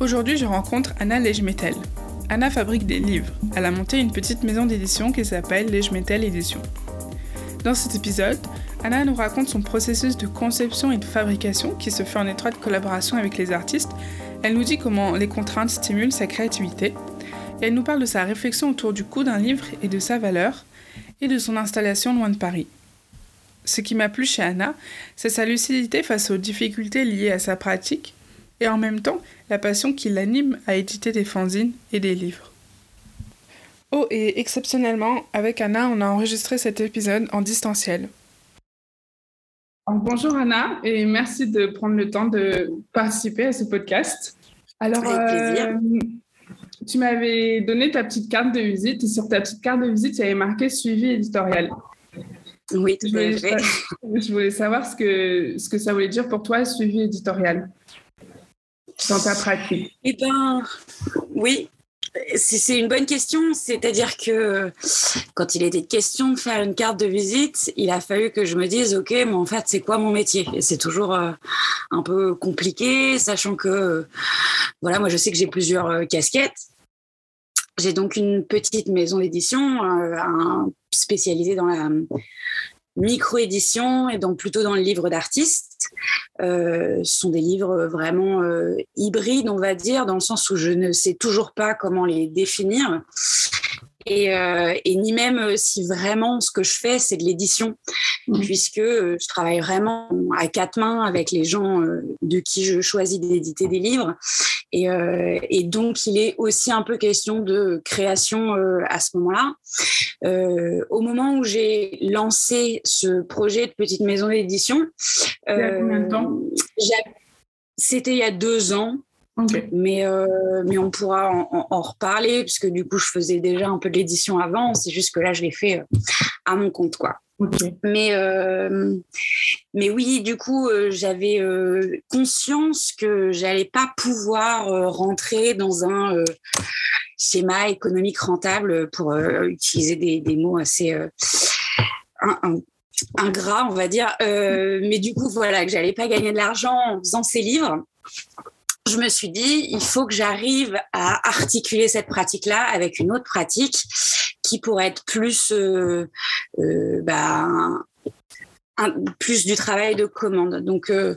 Aujourd'hui, je rencontre Anna Lejmetel. Anna fabrique des livres. Elle a monté une petite maison d'édition qui s'appelle Lejmetel Édition. Dans cet épisode, Anna nous raconte son processus de conception et de fabrication qui se fait en étroite collaboration avec les artistes. Elle nous dit comment les contraintes stimulent sa créativité. Elle nous parle de sa réflexion autour du coût d'un livre et de sa valeur, et de son installation loin de Paris. Ce qui m'a plu chez Anna, c'est sa lucidité face aux difficultés liées à sa pratique et en même temps la passion qui l'anime à éditer des fanzines et des livres. Oh, et exceptionnellement, avec Anna, on a enregistré cet épisode en distanciel. bonjour Anna, et merci de prendre le temps de participer à ce podcast. Alors, euh, tu m'avais donné ta petite carte de visite, et sur ta petite carte de visite, il y avait marqué suivi éditorial. Oui, tout à fait. Je voulais savoir ce que, ce que ça voulait dire pour toi, suivi éditorial dans ta pratique Eh bien, oui, c'est une bonne question. C'est-à-dire que quand il était question de faire une carte de visite, il a fallu que je me dise, OK, mais en fait, c'est quoi mon métier? Et c'est toujours euh, un peu compliqué, sachant que, voilà, moi, je sais que j'ai plusieurs euh, casquettes. J'ai donc une petite maison d'édition euh, spécialisée dans la micro-édition et donc plutôt dans le livre d'artiste. Euh, ce sont des livres vraiment euh, hybrides, on va dire, dans le sens où je ne sais toujours pas comment les définir. Et, euh, et, ni même si vraiment ce que je fais, c'est de l'édition, mmh. puisque je travaille vraiment à quatre mains avec les gens de qui je choisis d'éditer des livres. Et, et, donc, il est aussi un peu question de création à ce moment-là. au moment où j'ai lancé ce projet de petite maison d'édition, c'était il y a deux ans. Mais, euh, mais on pourra en, reparler, puisque du coup, je faisais déjà un peu de l'édition avant. C'est juste que là, je l'ai fait euh, à mon compte. quoi. Mais, euh, mais oui, du coup, j'avais conscience que j'allais pas pouvoir rentrer dans un schéma économique rentable pour utiliser des, des, mots assez ingrat, on va dire. Mais du coup, voilà, que j'allais pas gagner de l'argent en faisant ces livres. Je me suis dit, il faut que j'arrive à articuler cette pratique-là avec une autre pratique qui pourrait être plus euh, euh, bah, du travail de commande. Donc, euh,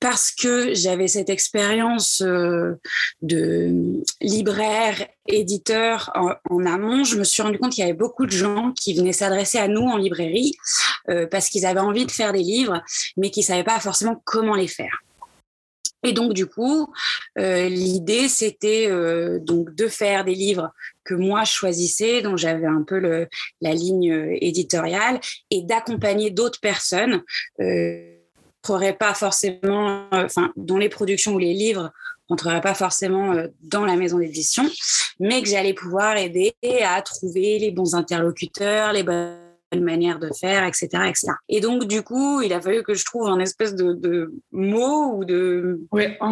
parce que j'avais cette expérience de libraire, éditeur en, amont, je me suis rendu compte qu'il y avait beaucoup de gens qui venaient s'adresser à nous en librairie parce qu'ils avaient envie de faire des livres, mais qui ne savaient pas forcément comment les faire. Et donc du coup, l'idée c'était donc de faire des livres que moi je choisissais, dont j'avais un peu le, la ligne euh, éditoriale, et d'accompagner d'autres personnes, euh, pas forcément, euh, enfin, dont les productions ou les livres rentreraient pas forcément euh, dans la maison d'édition, mais que j'allais pouvoir aider à trouver les bons interlocuteurs, les bonnes manière de faire, etc., etc. Et donc, du coup, il a fallu que je trouve un espèce de, de mot ou de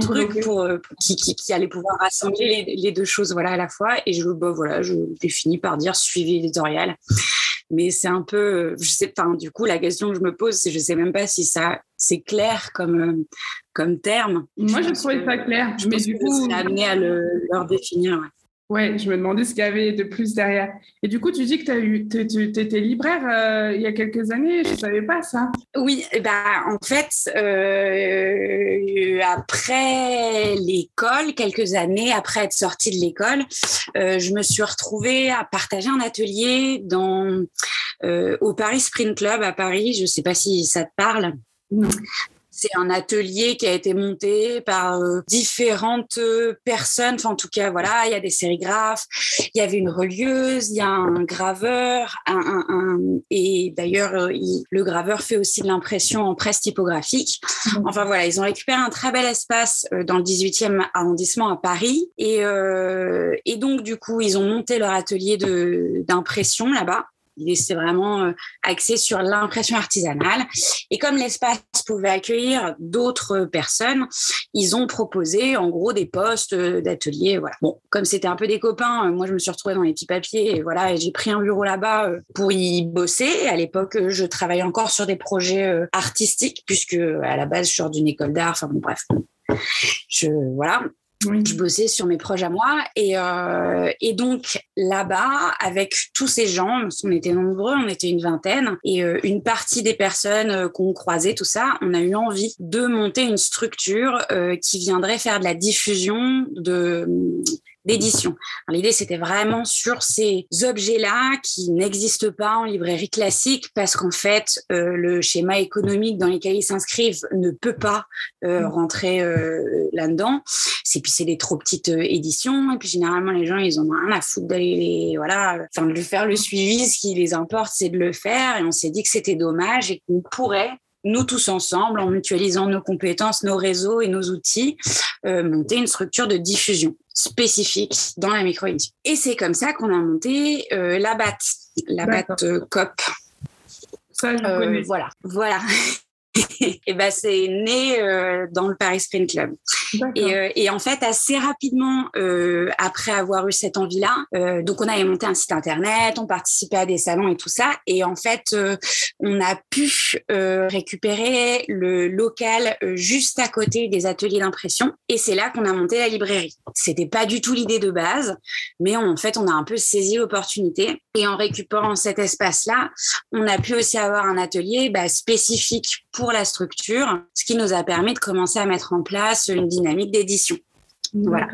truc pour, euh, qui, qui, allait pouvoir rassembler les, deux choses voilà, à la fois. Et je, bah, voilà, je définis par dire suivi éditorial. Mais c'est un peu, je sais pas, du coup, la question que je me pose, c'est je sais même pas si ça, c'est clair comme, euh, comme terme. Moi, je trouvais ça clair. Je mais du coup, amené à le, leur définir. Ouais, je me demandais ce qu'il y avait de plus derrière. Et du coup, tu dis que tu étais libraire euh, il y a quelques années, je ne savais pas ça. Oui, ben, en fait, euh, après l'école, quelques années après être sortie de l'école, euh, je me suis retrouvée à partager un atelier dans, au Paris Sprint Club à Paris. Je ne sais pas si ça te parle. Non. C'est un atelier qui a été monté par euh, différentes euh, personnes. Enfin, en tout cas, voilà, il y a des sérigraphes, il y avait une relieuse, il y a un graveur, un, et d'ailleurs, euh, le graveur fait aussi de l'impression en presse typographique. Enfin voilà, ils ont récupéré un très bel espace dans le 18e arrondissement à Paris. Et, et donc, du coup, ils ont monté leur atelier d'impression là-bas c'est vraiment euh, axé sur l'impression artisanale. Et comme l'espace pouvait accueillir d'autres personnes, ils ont proposé en gros des postes euh, d'atelier. Voilà. Bon, comme c'était un peu des copains, euh, moi je me suis retrouvée dans les petits papiers et voilà, j'ai pris un bureau là-bas pour y bosser. À l'époque, je travaillais encore sur des projets artistiques puisque à la base je suis d'une école d'art. Enfin bon, bref, je voilà. Je bossais sur mes projets à moi. Et, euh, et donc, là-bas, avec tous ces gens, on était nombreux, on était une vingtaine, et euh, une partie des personnes euh, qu'on croisait, tout ça, on a eu envie de monter une structure qui viendrait faire de la diffusion de d'édition. L'idée, c'était vraiment sur ces objets-là qui n'existent pas en librairie classique parce qu'en fait, euh, le schéma économique dans lequel ils s'inscrivent ne peut pas euh, mm. rentrer euh, là-dedans. C'est puis c'est des trop petites éditions et puis généralement les gens ils ont rien à foutre d'aller voilà, enfin de faire le suivi. Ce qui les importe, c'est de le faire et on s'est dit que c'était dommage et qu'on pourrait nous tous ensemble, en mutualisant nos compétences, nos réseaux et nos outils, monter une structure de diffusion spécifique dans la micro -édition. Et c'est comme ça qu'on a monté euh, la BAT, la BAT euh, COP. Ça, je euh, connais. Voilà, voilà. et ben c'est né euh, dans le Paris Sprint Club. Et, euh, et, en fait, assez rapidement euh, après avoir eu cette envie-là, euh, donc on avait monté un site internet, on participait à des salons et tout ça, et en fait, euh, on a pu récupérer le local juste à côté des ateliers d'impression, et c'est là qu'on a monté la librairie. C'était pas du tout l'idée de base, mais en fait, on a un peu saisi l'opportunité, et en récupérant cet espace-là, on a pu aussi avoir un atelier bah, spécifique pour la structure, ce qui nous a permis de commencer à mettre en place une dynamique d'édition. Voilà.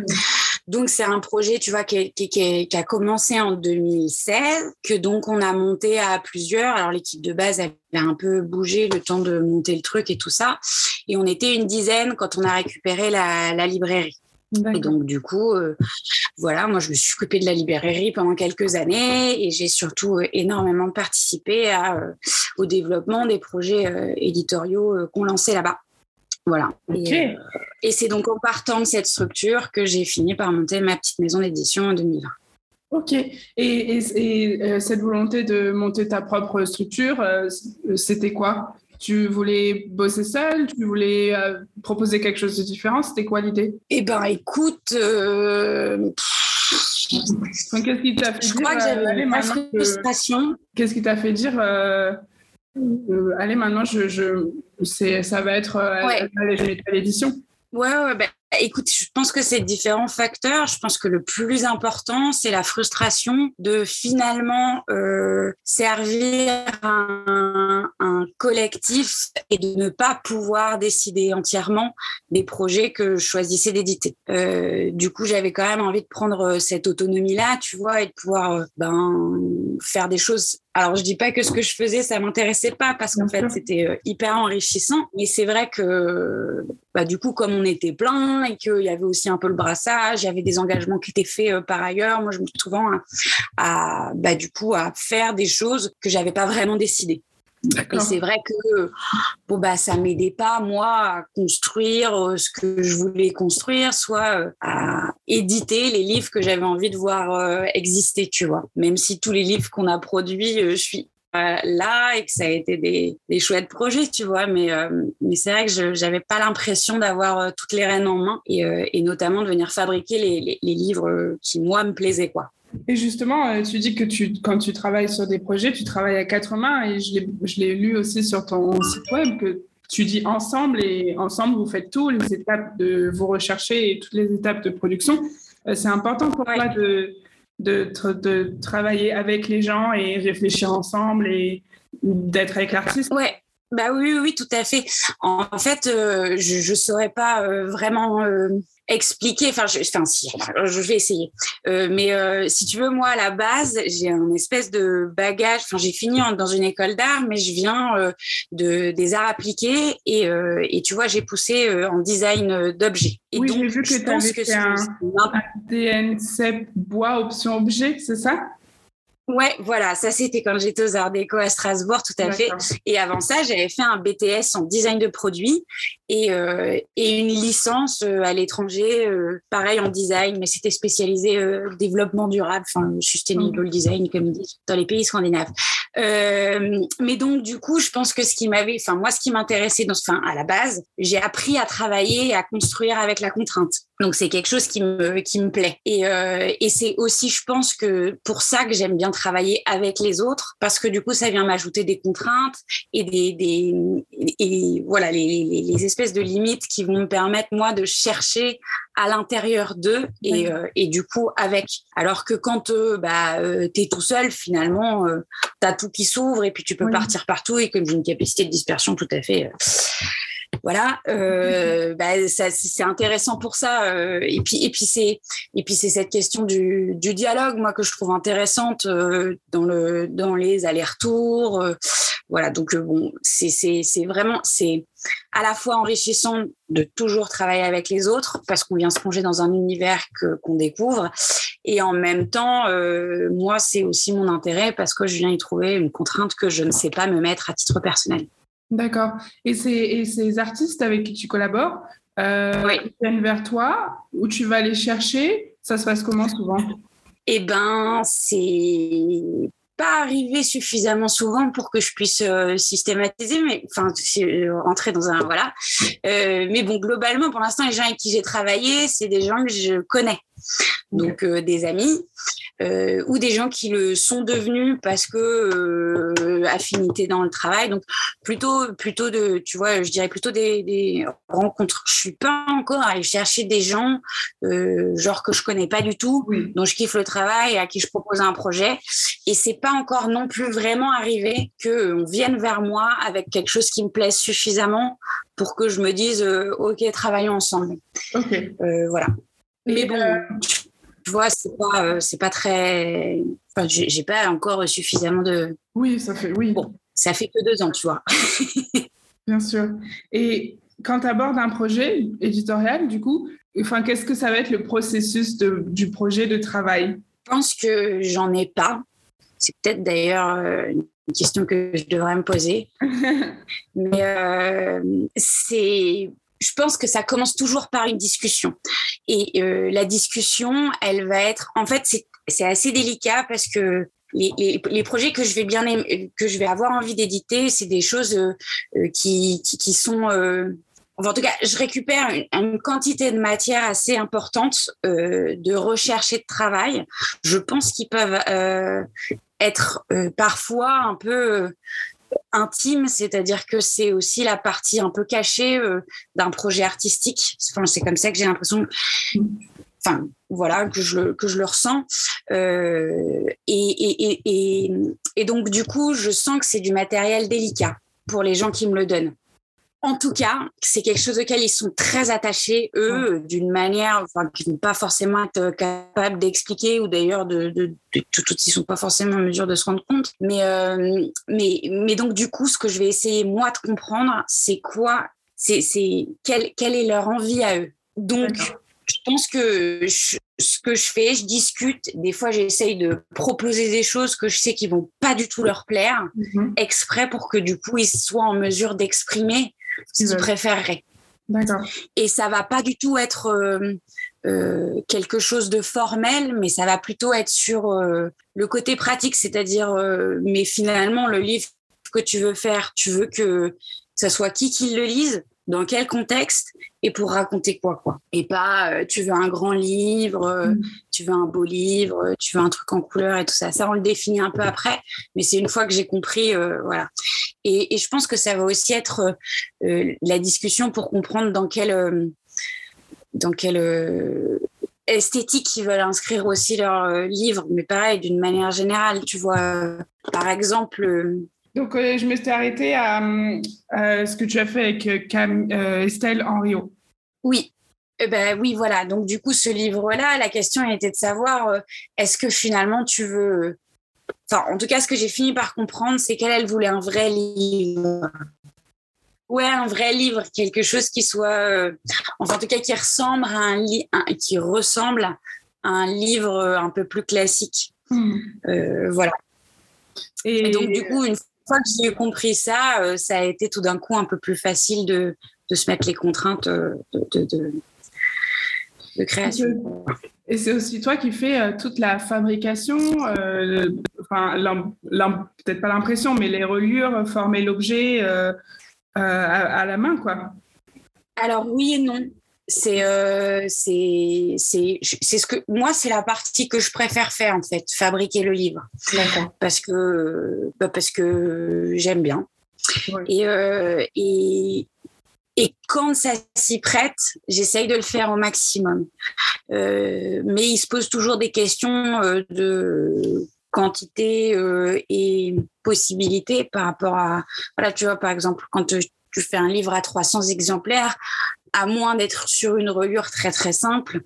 Donc c'est un projet, tu vois, qui, qui, a commencé en 2016, que donc on a monté à plusieurs. Alors l'équipe de base avait un peu bougé le temps de monter le truc et tout ça, et on était une dizaine quand on a récupéré la, la librairie. Et donc, du coup, euh, voilà, moi, je me suis occupée de la librairie pendant quelques années et j'ai surtout euh, énormément participé à, euh, au développement des projets éditoriaux qu'on lançait là-bas. Voilà. Et, c'est donc en partant de cette structure que j'ai fini par monter ma petite maison d'édition en 2020. Ok. Et, et cette volonté de monter ta propre structure, c'était quoi? Tu voulais bosser seul Tu voulais euh, proposer quelque chose de différent? C'était quoi l'idée? Eh ben, écoute. Euh, qu'est-ce qui t'a fait Je crois que j'avais une frustration. Qu'est-ce qui t'a fait dire euh, Allez, maintenant, je, je, ça va être. Ouais. L'édition. Ouais, ouais ben, Écoute, je pense que c'est différents facteurs. Je pense que le plus important, c'est la frustration de finalement euh, servir un, un, collectif et de ne pas pouvoir décider entièrement des projets que je choisissais d'éditer. Euh, du coup, j'avais quand même envie de prendre cette autonomie-là, tu vois, et de pouvoir euh, ben, faire des choses alors, je dis pas que ce que je faisais, ça m'intéressait pas parce qu'en fait, c'était euh, hyper enrichissant. Mais c'est vrai que, bah, du coup, comme on était plein et qu'il y avait aussi un peu le brassage, il y avait des engagements qui étaient faits euh, par ailleurs. Moi, je me suis souvent à, bah, du coup, à faire des choses que j'avais pas vraiment décidées. Et c'est vrai que bon bah ça m'aidait pas moi à construire euh, ce que je voulais construire, soit euh, à éditer les livres que j'avais envie de voir euh, exister, tu vois. Même si tous les livres qu'on a produits, je suis là et que ça a été des, des chouettes projets, tu vois. Mais, mais c'est vrai que je n'avais pas l'impression d'avoir toutes les rênes en main et, et, notamment de venir fabriquer les, les, les livres qui, moi, me plaisaient, quoi. Et justement, euh, tu dis que quand tu travailles sur des projets, tu travailles à quatre mains et je l'ai lu aussi sur ton site web que tu dis ensemble et ensemble vous faites tout, les étapes de vous rechercher et toutes les étapes de production. Euh, c'est important pour toi de, de, de, travailler avec les gens et réfléchir ensemble et d'être avec l'artiste. Ouais. Bah oui, oui, tout à fait. En fait, euh, je ne saurais pas vraiment expliquer. Enfin, je, enfin, si, je vais essayer. Euh, mais euh, si tu veux, moi, à la base, j'ai un espèce de bagage. Enfin, j'ai fini dans une école d'art, mais je viens euh, de des arts appliqués et, euh, et tu vois, j'ai poussé euh, en design d'objets. Et oui, j'ai vu que tu avais fait un, un DNCEP bois option objet, c'est ça? Ouais, voilà, ça c'était quand j'étais aux Arts Déco à Strasbourg, tout à fait. Et avant ça, j'avais fait un BTS en design de produits et, euh, et une licence euh, à l'étranger, euh, pareil en design, mais c'était spécialisé euh, développement durable, enfin sustainable mmh. design comme ils disent dans les pays scandinaves. Euh, mais donc du coup, je pense que ce qui m'avait, enfin moi, ce qui m'intéressait, enfin à la base, j'ai appris à travailler et à construire avec la contrainte. Donc c'est quelque chose qui me qui me plaît. Et, euh, et c'est aussi je pense que pour ça que j'aime bien travailler avec les autres parce que du coup ça vient m'ajouter des contraintes et des, des et voilà les, les, les, espèces de limites qui vont me permettre moi de chercher à l'intérieur d'eux et, euh, et du coup avec. Alors que quand euh, bah euh, t'es tout seul finalement euh, t'as tout qui s'ouvre et puis tu peux Oui. partir partout et que j'ai une capacité de dispersion tout à fait euh, voilà, euh, bah, ça, c'est intéressant pour ça. euh, et puis, et puis c'est, et puis c'est cette question du, du dialogue, moi que je trouve intéressante dans le, dans les allers-retours. Voilà, donc euh, bon, c'est, vraiment, c'est à la fois enrichissant de toujours travailler avec les autres parce qu'on vient se plonger dans un univers que qu'on découvre, et en même temps, euh, moi c'est aussi mon intérêt parce que je viens y trouver une contrainte que je ne sais pas me mettre à titre personnel. D'accord. Et ces, et ces artistes avec qui tu collabores, euh, Oui. ils viennent vers toi ou tu vas les chercher? Ça se passe comment souvent? Eh ben, c'est pas arrivé suffisamment souvent pour que je puisse euh, systématiser, mais enfin si- euh, rentrer dans un voilà. Euh, mais bon, globalement, pour l'instant, les gens avec qui j'ai travaillé, c'est des gens que je connais, donc euh, des amis euh, ou des gens qui le sont devenus parce que euh, affinité dans le travail. Donc plutôt, plutôt de, tu vois, je dirais plutôt des, des rencontres. Je suis pas encore allée chercher des gens genre que je connais pas du tout Oui. dont je kiffe le travail et à qui je propose un projet. Et c'est pas encore non plus vraiment arrivé que on vienne vers moi avec quelque chose qui me plaise suffisamment pour que je me dise ok travaillons ensemble. Voilà. Mais bon, euh, tu vois c'est pas euh, c'est pas très. Enfin, j'ai pas encore suffisamment de. oui, ça fait oui, Bon. Ça fait que deux ans, tu vois. bien sûr. Et quand tu abordes un projet éditorial, du coup, enfin, qu'est-ce que ça va être le processus de, du projet de travail? Je pense que j'en ai pas. C'est peut-être d'ailleurs euh, une question que je devrais me poser. Mais euh, c'est, je pense que ça commence toujours par une discussion. Et euh, la discussion, elle va être, en fait, c'est, assez délicat parce que les, projets que je vais bien aimer- que je vais avoir envie d'éditer, c'est des choses euh, euh, qui, sont en tout cas, je récupère une, quantité de matière assez importante de recherche et de travail. Je pense qu'ils peuvent être parfois un peu intimes, c'est-à-dire que c'est aussi la partie un peu cachée euh, d'un projet artistique. C'est comme ça que j'ai l'impression. Enfin, voilà, que je, le- que je le ressens. Euh, et, et, et donc, du coup, je sens que c'est du matériel délicat pour les gens qui me le donnent. En tout cas, c'est quelque chose auquel ils sont très attachés, eux, d'une manière enfin, qu'ils ne vont pas forcément être capables d'expliquer ou d'ailleurs de, de, de, tout, ils sont pas forcément en mesure de se rendre compte. Mais, euh, mais, mais donc, du coup, ce que je vais essayer, moi, de comprendre, c'est quoi, c'est, quelle, quelle est leur envie à eux. Donc, je pense que je- ce que je fais, je discute. Des fois, j'essaye de proposer des choses que je sais qui vont pas du tout leur plaire, Mhm. exprès pour que du coup, ils soient en mesure d'exprimer ce qu'ils préféreraient. D'accord. Et ça va pas du tout être euh, euh, quelque chose de formel, mais ça va plutôt être sur euh, le côté pratique, c'est-à-dire, mais finalement, le livre que tu veux faire, tu veux que ça soit qui qui le lise, dans quel contexte et pour raconter quoi, quoi. Et pas, tu veux un grand livre, Mm. tu veux un beau livre, tu veux un truc en couleur et tout ça. Ça, on le définit un peu après, mais c'est une fois que j'ai compris, voilà. Et, et je pense que ça va aussi être euh, la discussion pour comprendre dans quelle, euh, dans quelle euh, esthétique ils veulent inscrire aussi leur euh, livre. Mais pareil, d'une manière générale, tu vois, euh, par exemple, euh, Donc, euh, je me suis arrêtée à, euh, à ce que tu as fait avec euh, Cam- euh, Estelle Henriot. oui. Eh ben oui, voilà. Donc du coup, ce livre-là, la question était de savoir euh, est-ce que finalement tu veux. Enfin, en tout cas, ce que j'ai fini par comprendre, c'est qu'elle, elle voulait un vrai livre. Ouais, un vrai livre, quelque chose qui soit, euh, enfin, en tout cas, qui ressemble à un livre, qui ressemble à un livre euh, un peu plus classique. Euh, voilà. Et, Et donc, du coup, une fois que j'ai compris ça, euh, ça a été tout d'un coup un peu plus facile de, de se mettre les contraintes de, de création. Et c'est aussi toi qui fais euh, toute la fabrication, euh, enfin, peut-être pas l'impression, mais les reliures, former l'objet euh, euh, à, à la main, quoi. Alors, oui et non. c'est euh, c'est ce que moi c'est la partie que je préfère faire en fait fabriquer le livre parce que bah, parce que j'aime bien et, euh, et et quand ça s'y prête, j'essaye de le faire au maximum. Euh, mais il se pose toujours des questions euh, de quantité euh, et possibilité par rapport à voilà tu vois par exemple quand tu fais un livre à 300 exemplaires à moins d'être sur une reliure très très simple,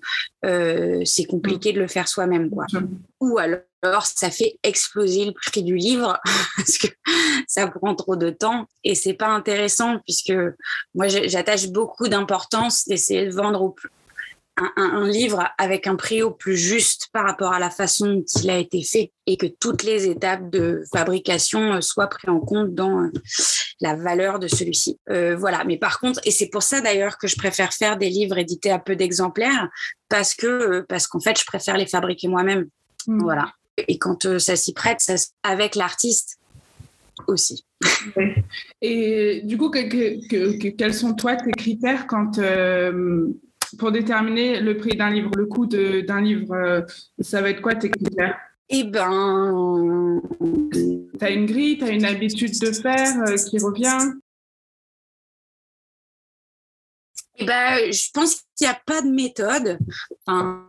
euh, c'est compliqué de le faire soi-même. Quoi. Ou alors, ça fait exploser le prix du livre parce que ça prend trop de temps et c'est pas intéressant puisque moi j'attache beaucoup d'importance d'essayer de vendre au plus un, livre avec un prix au plus juste par rapport à la façon dont il a été fait et que toutes les étapes de fabrication euh, soient prises en compte dans euh, la valeur de celui-ci. Euh, voilà, mais par contre, et c'est pour ça d'ailleurs que je préfère faire des livres édités à peu d'exemplaires parce que parce qu'en fait, je préfère les fabriquer moi-même. Mmh. Voilà. Et quand ça s'y prête, ça, avec l'artiste aussi. Et du coup, quels sont toi tes critères quand pour déterminer le prix d'un livre, le coût d'un livre, euh, ça va être quoi tes critères Eh ben. Tu as une grille, tu as une habitude de faire euh, qui revient? Eh ben, je pense qu'il n'y a pas de méthode. Enfin,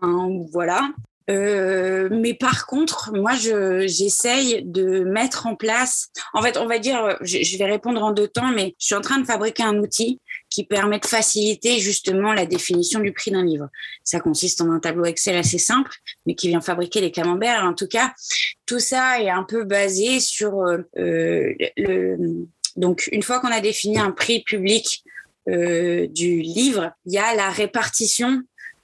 voilà. Euh, mais par contre, moi, j'essaye de mettre en place. En fait, on va dire, je, je, vais répondre en deux temps, mais je suis en train de fabriquer un outil qui permet de faciliter justement la définition du prix d'un livre. Ça consiste en un tableau Excel assez simple, mais qui vient fabriquer les camemberts. En tout cas, tout ça est un peu basé sur euh, euh le. Donc, une fois qu'on a défini un prix public euh, du livre, il y a la répartition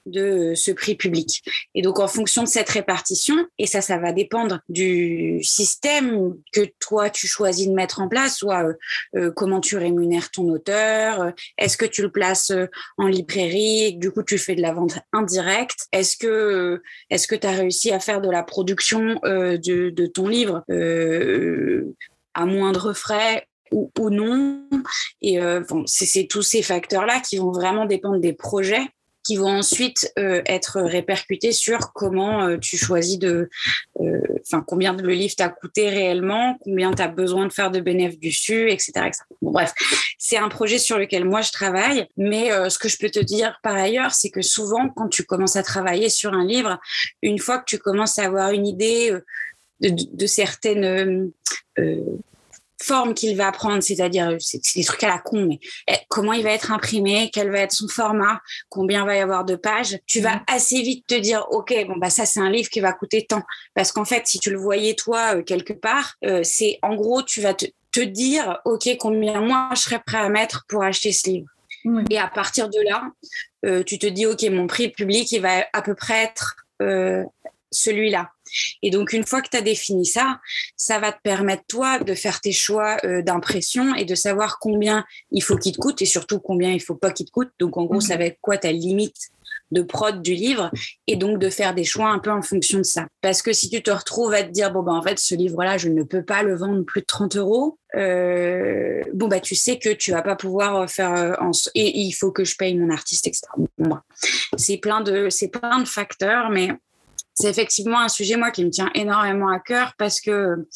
de ce prix public. Et donc, en fonction de cette répartition, et ça, ça va dépendre du système que toi, tu choisis de mettre en place, soit euh, euh, comment tu rémunères ton auteur, euh, est-ce que tu le places en librairie, du coup, tu fais de la vente indirecte, est-ce que que tu as réussi à faire de la production de, ton livre à moindre frais ou, ou non? Et bon, c'est tous ces facteurs-là qui vont vraiment dépendre des projets qui vont ensuite euh, être répercutés sur comment euh, tu choisis de, euh, enfin combien le livre t'a coûté réellement, combien tu as besoin de faire de bénéfices dessus, etc., Bon, bref, c'est un projet sur lequel moi je travaille, mais ce que je peux te dire par ailleurs, c'est que souvent quand tu commences à travailler sur un livre, une fois que tu commences à avoir une idée de certaines forme qu'il va prendre, c'est-à-dire c'est des trucs à la con, mais eh, comment il va être imprimé, quel va être son format, combien va y avoir de pages, tu vas mm. assez vite te dire ok bon bah ça c'est un livre qui va coûter tant parce qu'en fait si tu le voyais toi euh, quelque part, euh, c'est en gros tu vas te, dire ok combien moi je serais prêt à mettre pour acheter ce livre. Et à partir de là, euh, tu te dis ok mon prix public il va à peu près être celui-là. Et donc, une fois que tu as défini ça, ça va te permettre, toi, de faire tes choix euh, d'impression et de savoir combien il faut qu'il te coûte et surtout combien il faut pas qu'il te coûte. Donc, en gros, ça mhm. va être quoi ta limite de prod du livre et donc de faire des choix un peu en fonction de ça. Parce que si tu te retrouves à te dire, bon, bah, en fait, ce livre-là, je ne peux pas le vendre plus de 30 euros, euh, bon, bah, tu sais que tu vas pas pouvoir faire euh, en... et il faut que je paye mon artiste, etc. c'est plein de, c'est plein de facteurs, mais c'est effectivement un sujet, moi, qui me tient énormément à cœur parce que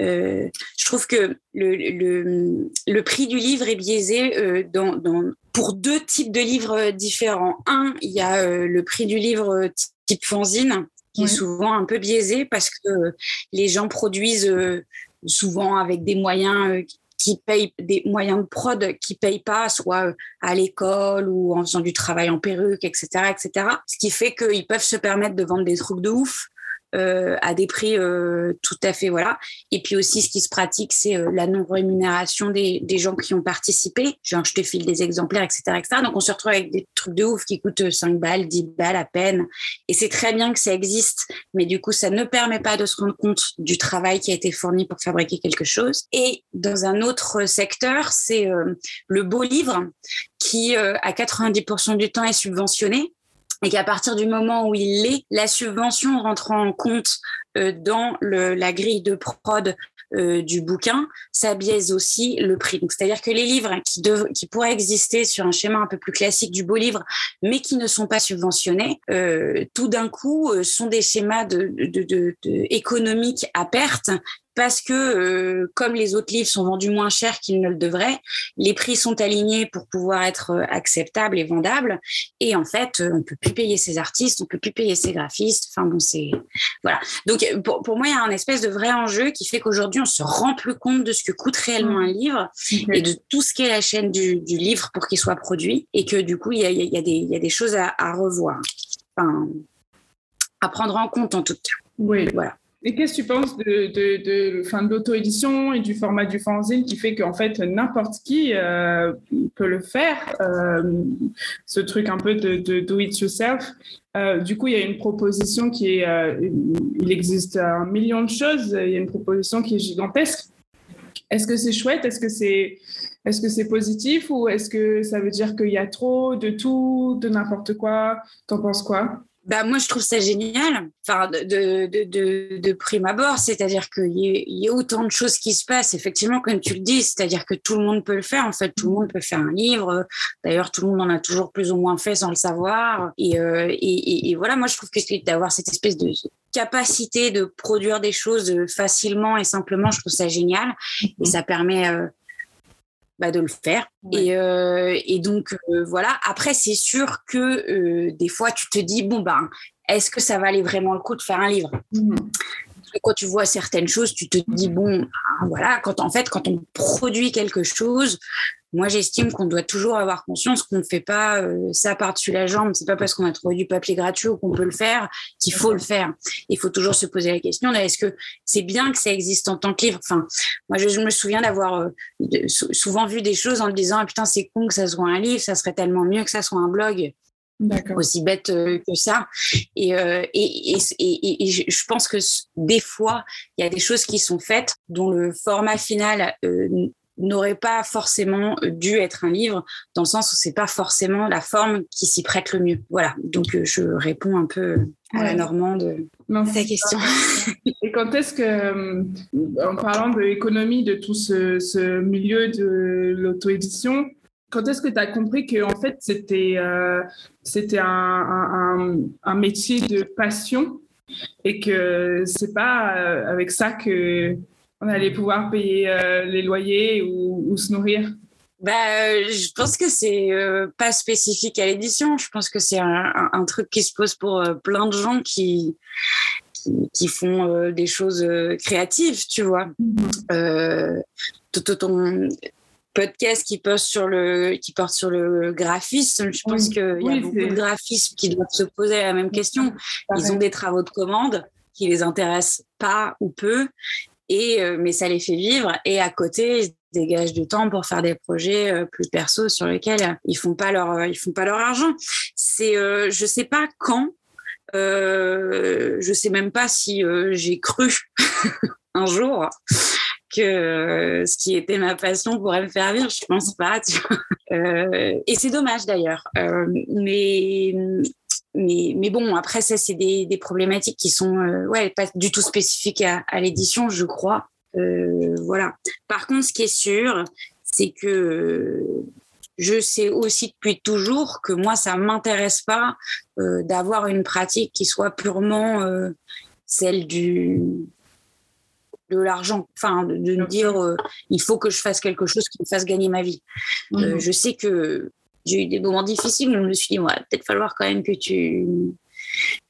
euh, je trouve que le, le, prix du livre est biaisé euh, dans, dans, pour deux types de livres différents. Un, il y a euh, le prix du livre type fanzine, qui est souvent un peu biaisé parce que les gens produisent souvent avec des moyens qui payent des moyens de prod qui payent pas, soit euh, à l'école ou en faisant du travail en perruque, etc., etc. Ce qui fait qu'ils peuvent se permettre de vendre des trucs de ouf euh, à des prix euh, tout à fait voilà. Et puis aussi, ce qui se pratique, c'est euh, la non rémunération des, des, gens qui ont participé. Genre, je te file des exemplaires, etc., etc. Donc, on se retrouve avec des trucs de ouf qui coûtent 5 balles, 10 balles à peine. Et c'est très bien que ça existe, mais du coup, ça ne permet pas de se rendre compte du travail qui a été fourni pour fabriquer quelque chose. Et dans un autre secteur, c'est le beau livre qui, à 90% du temps, est subventionné et qu'à partir du moment où il l'est, la subvention rentre en compte euh, dans la grille de prod du bouquin, ça biaise aussi le prix. C'est-à-dire que les livres qui, pourraient exister sur un schéma un peu plus classique du beau livre, mais qui ne sont pas subventionnés, tout d'un coup, sont des schémas de, de économiques à perte parce que euh, comme les autres livres sont vendus moins cher qu'ils ne le devraient, les prix sont alignés pour pouvoir être euh, acceptables et vendables. Et en fait, euh, on peut plus payer ces artistes, on peut plus payer ces graphistes. Enfin bon, c'est voilà. Donc pour, pour, moi, il y a un espèce de vrai enjeu qui fait qu'aujourd'hui, on se rend plus compte de ce que coûte réellement un livre et de tout ce qu'est la chaîne du, du livre pour qu'il soit produit, et que du coup, il y a, y a, des, y a des choses à, à revoir. Enfin, à prendre en compte en tout cas. Oui. Voilà. Et qu'est-ce que tu penses de, de, fin, de l'auto-édition et du format du fanzine qui fait qu'en fait n'importe qui euh, peut le faire, euh, ce truc un peu de, do it yourself? Euh, du coup, il y a une proposition qui est, il existe un million de choses, il y a une proposition qui est gigantesque. Est-ce que c'est chouette? Est-ce que c'est est-ce que c'est positif? Ou est-ce que ça veut dire qu'il y a trop de tout, de n'importe quoi? T'en penses quoi? Bah, moi, je trouve ça génial, enfin, de, de, de, de prime abord, c'est-à-dire qu'il y, y, a autant de choses qui se passent, effectivement, comme tu le dis, c'est-à-dire que tout le monde peut le faire, en fait, tout le monde peut faire un livre, d'ailleurs, tout le monde en a toujours plus ou moins fait sans le savoir, et, euh, et, et, voilà, moi, je trouve que d'avoir cette espèce de capacité de produire des choses facilement et simplement, je trouve ça génial, et mmh. ça permet... Euh, bah, de le faire. Et, euh, et, donc, euh, voilà. Après, c'est sûr que euh, des fois, tu te dis, bon, ben, est-ce que ça valait vraiment le coup de faire un livre? Mmh. Quand tu vois certaines choses, tu te dis, bon, ben, voilà, quand en fait, quand on produit quelque chose, moi, j'estime qu'on doit toujours avoir conscience qu'on ne fait pas euh, ça par-dessus la jambe. C'est pas parce qu'on a trouvé du papier gratuit ou qu'on peut le faire qu'il faut le faire. Il faut toujours se poser la question est-ce que c'est bien que ça existe en tant que livre? Enfin, moi, je, me souviens d'avoir euh, souvent vu des choses en me disant ah, putain, c'est con que ça soit un livre, ça serait tellement mieux que ça soit un blog. Aussi bête euh, que ça. Et, et, et, et, je pense que des fois, il y a des choses qui sont faites dont le format final n'aurait pas forcément dû être un livre, dans le sens où c'est pas forcément la forme qui s'y prête le mieux. Voilà, donc euh, je réponds un peu à la normande à ta question. Et quand est-ce que, euh, en parlant de l'économie, de tout ce, milieu de l'auto-édition, quand est-ce que tu as compris que en fait c'était euh, c'était un, un, métier de passion et que c'est pas avec ça que on allait pouvoir payer euh, les loyers ou, se nourrir? Bah, euh, je pense que c'est euh, pas spécifique à l'édition. Je pense que c'est un, truc qui se pose pour plein de gens qui, qui, font des choses créatives, tu vois. Mm-hmm. tout, ton podcast qui, porte sur le, qui porte sur le graphisme, je pense qu'il y a beaucoup de graphismes qui doivent se poser la même question. Ils ont des travaux de commande qui les intéressent pas ou peu et, euh, mais ça les fait vivre. Et à côté, ils dégagent du temps pour faire des projets euh, plus perso sur lesquels ils font pas leur, ils font pas leur argent. C'est, euh, je sais pas quand. Je sais même pas si j'ai cru un jour que ce qui était ma passion pourrait me faire vivre. Je pense pas. Vois. et c'est dommage d'ailleurs. mais mais, mais bon, après, ça, c'est des, des, problématiques qui sont euh, ouais, pas du tout spécifiques à, l'édition, je crois. Euh, voilà. Par contre, ce qui est sûr, c'est que je sais aussi depuis toujours que moi, ça m'intéresse pas euh, d'avoir une pratique qui soit purement euh, celle du de l'argent, enfin de, de me dire euh, il faut que je fasse quelque chose qui me fasse gagner ma vie. Mmh. je sais que j'ai eu des moments difficiles où je me suis dit, va peut-être falloir quand même que tu,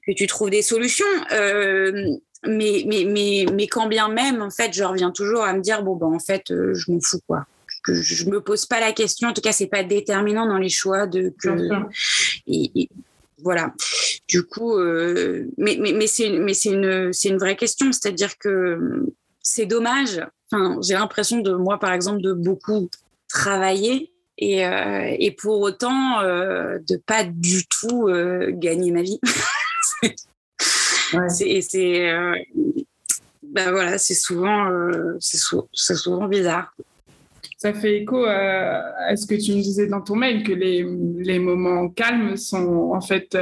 que tu trouves des solutions. Euh, mais, mais, mais, mais quand bien même, en fait, je reviens toujours à me dire, bon, ben, en fait, euh, je m'en fous, quoi. Que je me pose pas la question. En tout cas, c'est pas déterminant dans les choix de que. Et, voilà. Du coup, euh, mais, mais, mais c'est mais une c'est une vraie question. C'est-à-dire que c'est dommage. Enfin, j'ai l'impression de moi, par exemple, de beaucoup travailler et, euh, et pour autant euh, de pas du tout euh, gagner ma vie. c'est c'est ben voilà, c'est souvent c'est souvent bizarre. Ça fait écho à, ce que tu me disais dans ton mail que les, les moments calmes sont en fait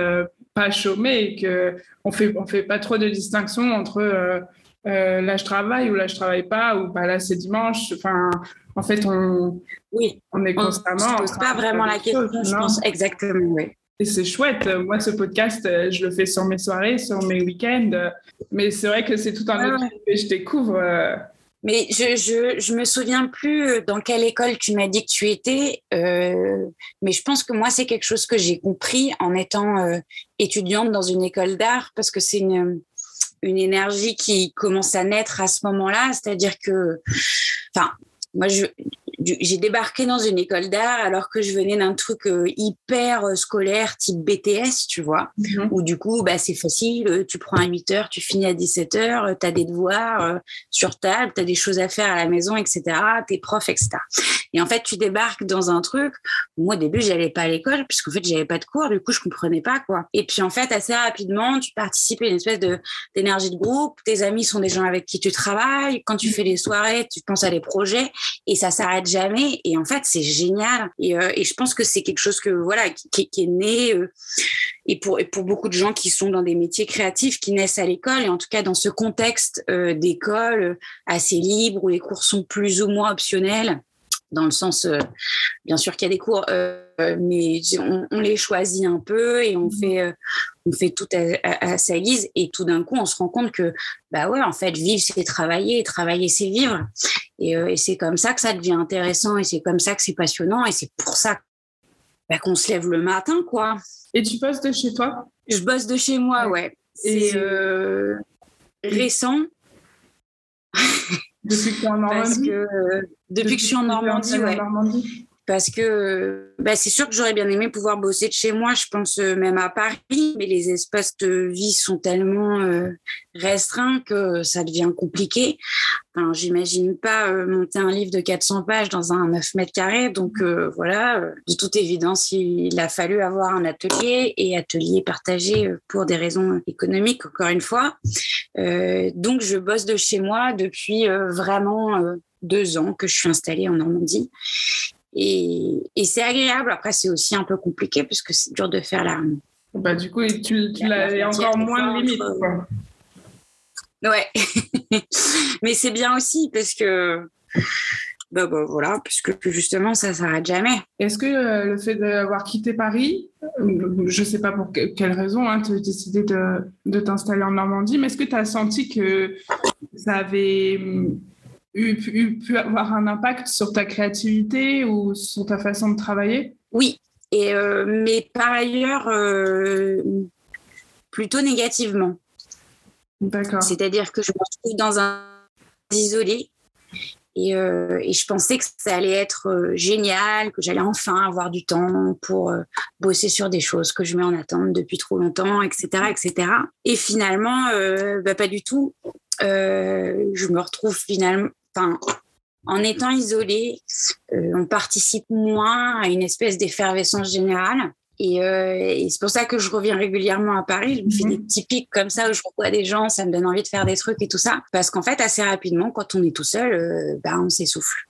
pas chômés et que on fait on fait pas trop de distinction entre euh, là je travaille ou là je travaille pas ou bah là c'est dimanche. Enfin, en fait, on, oui. on est constamment. On ne pose pas vraiment la question, je pense. Exactement, oui. Et c'est chouette. Moi, ce podcast, euh, je le fais sur mes soirées, sur mes week-ends. Mais c'est vrai que c'est tout un autre que je découvre. Euh. Mais je, je, je me souviens plus dans quelle école tu m'as dit que tu étais. Euh, mais je pense que moi, c'est quelque chose que j'ai compris en étant étudiante dans une école d'art parce que c'est une, une énergie qui commence à naître à ce moment-là. C'est-à-dire que, enfin, moi, je, j'ai débarqué dans une école d'art alors que je venais d'un truc euh, hyper euh, scolaire type BTS, tu vois, mhm. où du coup, bah, c'est facile, euh, tu prends à 8 heures, tu finis à 17 heures, tu as des devoirs sur table, tu as des choses à faire à la maison, etc., t'es prof, etc. Et en fait, tu débarques dans un truc, moi au début, j'allais pas à l'école, puisqu'en fait, j'avais pas de cours, du coup, je comprenais pas, quoi. Et puis en fait, assez rapidement, tu participes à une espèce de, d'énergie de groupe, tes amis sont des gens avec qui tu travailles, quand tu fais des soirées, tu penses à des projets, et ça s'arrête jamais. Et en fait, c'est génial. Et, euh, et, je pense que c'est quelque chose que voilà qui, est né. Euh, et pour, et pour beaucoup de gens qui sont dans des métiers créatifs, qui naissent à l'école, et en tout cas dans ce contexte euh, d'école assez libre, où les cours sont plus ou moins optionnels, dans le sens, bien sûr qu'il y a des cours, mais on, les choisit un peu et on mmh. fait, on fait tout à, sa guise. Et tout d'un coup, on se rend compte que, bah ouais, en fait, vivre, c'est travailler, et travailler, c'est vivre. Euh, et, c'est comme ça que ça devient intéressant et c'est comme ça que c'est passionnant et c'est pour ça bah, qu'on se lève le matin, quoi. Et tu bosses de chez toi? Je bosse de chez moi, ouais. C'est euh, récent. Depuis que tu es en Normandie. Depuis, que je suis en Normandie, ouais. Parce que bah, c'est sûr que j'aurais bien aimé pouvoir bosser de chez moi, je pense euh, même à Paris, mais les espaces de vie sont tellement euh, restreints que ça devient compliqué. Enfin, J'imagine pas euh, monter un livre de 400 pages dans un 9 mètres carrés, donc voilà, de toute évidence, il a fallu avoir un atelier et atelier partagé pour des raisons économiques, encore une fois. donc je bosse de chez moi depuis vraiment deux ans que je suis installée en Normandie. Et, c'est agréable. Après, c'est aussi un peu compliqué parce que c'est dur de faire la. Bah, du coup, tu, tu l'as encore moins de limites. Ouais. Mais c'est bien aussi parce que. Bah, bah, voilà, puisque justement, ça s'arrête jamais. Est-ce que euh, le fait d'avoir quitté Paris, je ne sais pas pour quelle raison, hein, tu as décidé de, de t'installer en Normandie, mais est-ce que tu as senti que ça avait eu, pu avoir un impact sur ta créativité ou sur ta façon de travailler? Oui, et, euh, mais par ailleurs, euh, plutôt négativement. C'est-à-dire que je me retrouve dans un isolé et, euh, je pensais que ça allait être génial, que j'allais enfin avoir du temps pour bosser sur des choses que je mets en attente depuis trop longtemps, etc. etc. Et finalement, bah, pas du tout. je me retrouve finalement, en étant isolé, euh, on participe moins à une espèce d'effervescence générale. Euh, et, c'est pour ça que je reviens régulièrement à Paris. Je me fais mhm. des petits pics comme ça où je revois des gens, ça me donne envie de faire des trucs et tout ça. Parce qu'en fait, assez rapidement, quand on est tout seul, euh, bah, on s'essouffle.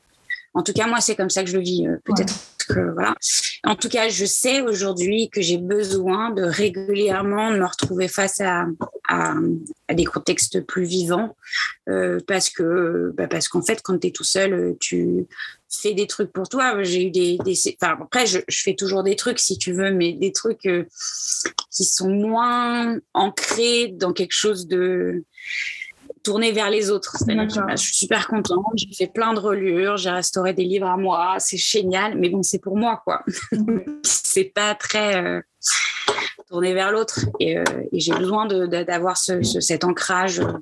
En tout cas, moi, c'est comme ça que je le vis. Peut-être que voilà. En tout cas, je sais aujourd'hui que j'ai besoin de régulièrement me retrouver face à, à, des contextes plus vivants, euh, parce que bah parce qu'en fait, quand tu es tout seul, tu fais des trucs pour toi. J'ai eu des, des enfin après, je, je, fais toujours des trucs si tu veux, mais des trucs euh, qui sont moins ancrés dans quelque chose de tourner vers les autres. je suis super contente, j'ai fait plein de relures, j'ai restauré des livres à moi, c'est génial, mais bon, c'est pour moi, quoi. c'est pas très euh, tourné vers l'autre. Et, euh, j'ai besoin d'avoir cet ancrage euh,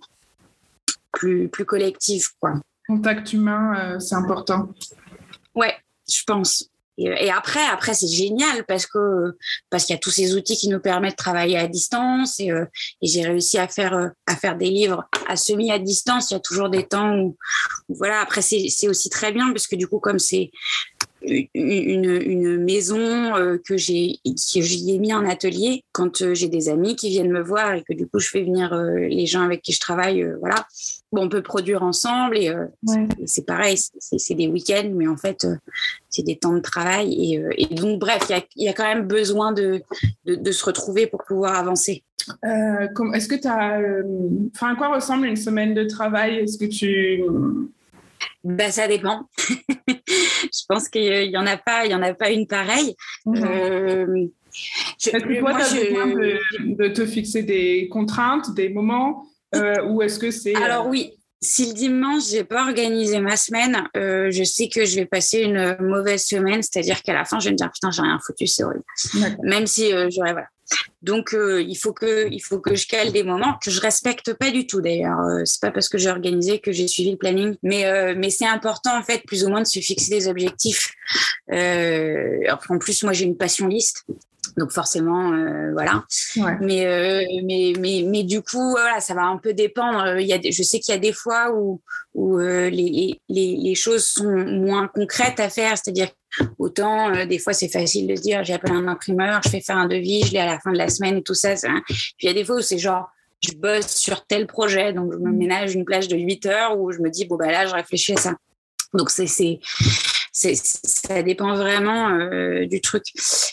plus, plus collectif, quoi. Contact humain, c'est important. Ouais, je pense. Et, après, après c'est génial parce que parce qu'il y a tous ces outils qui nous permettent de travailler à distance et, euh, j'ai réussi à faire euh, à faire des livres à semi à distance. Il y a toujours des temps où, voilà. Après, c'est aussi très bien parce que du coup, comme c'est une, une maison euh, que j'ai j'y ai mis un atelier quand euh, j'ai des amis qui viennent me voir et que du coup je fais venir euh, les gens avec qui je travaille voilà. Bon on peut produire ensemble et, c'est pareil c'est des week-ends mais en fait c'est des temps de travail et, donc bref il y a, y a, quand même besoin de, de, de, se retrouver pour pouvoir avancer. Est-ce que tu as enfin à quoi ressemble une semaine de travail? Est-ce que tu ben, ça dépend. je pense qu'il n'y en a pas, il y en a pas une pareille. Mhm. Euh, Est-ce que toi, tu as besoin de, te fixer des contraintes, des moments, euh, ou est-ce que c'est... Alors oui, si le dimanche, j'ai pas organisé ma semaine, euh, je sais que je vais passer une mauvaise semaine, c'est-à-dire qu'à la fin, je vais me dire putain, j'ai rien foutu, c'est horrible. Même si j'aurais voilà. Donc euh, il faut que il faut que je cale des moments que je respecte pas du tout d'ailleurs. Euh, c'est pas parce que j'ai organisé que j'ai suivi le planning, mais euh, mais c'est important en fait plus ou moins de se fixer des objectifs. en plus moi j'ai une passion liste. Donc forcément, voilà. Mais, mais, mais, mais du coup, voilà, ça va un peu dépendre. Il y a je sais qu'il y a des fois où, où les, les, les, choses sont moins concrètes à faire, c'est-à-dire Autant, euh, des fois, c'est facile de se dire, j'ai appelé un imprimeur, je fais faire un devis, je l'ai à la fin de la semaine et tout ça. Puis il y a des fois où c'est genre, je bosse sur tel projet, donc je me mm. ménage une plage de 8 heures où je me dis, bon, bah là, je réfléchis à ça. Donc, c'est, c'est, ça dépend vraiment euh, du truc.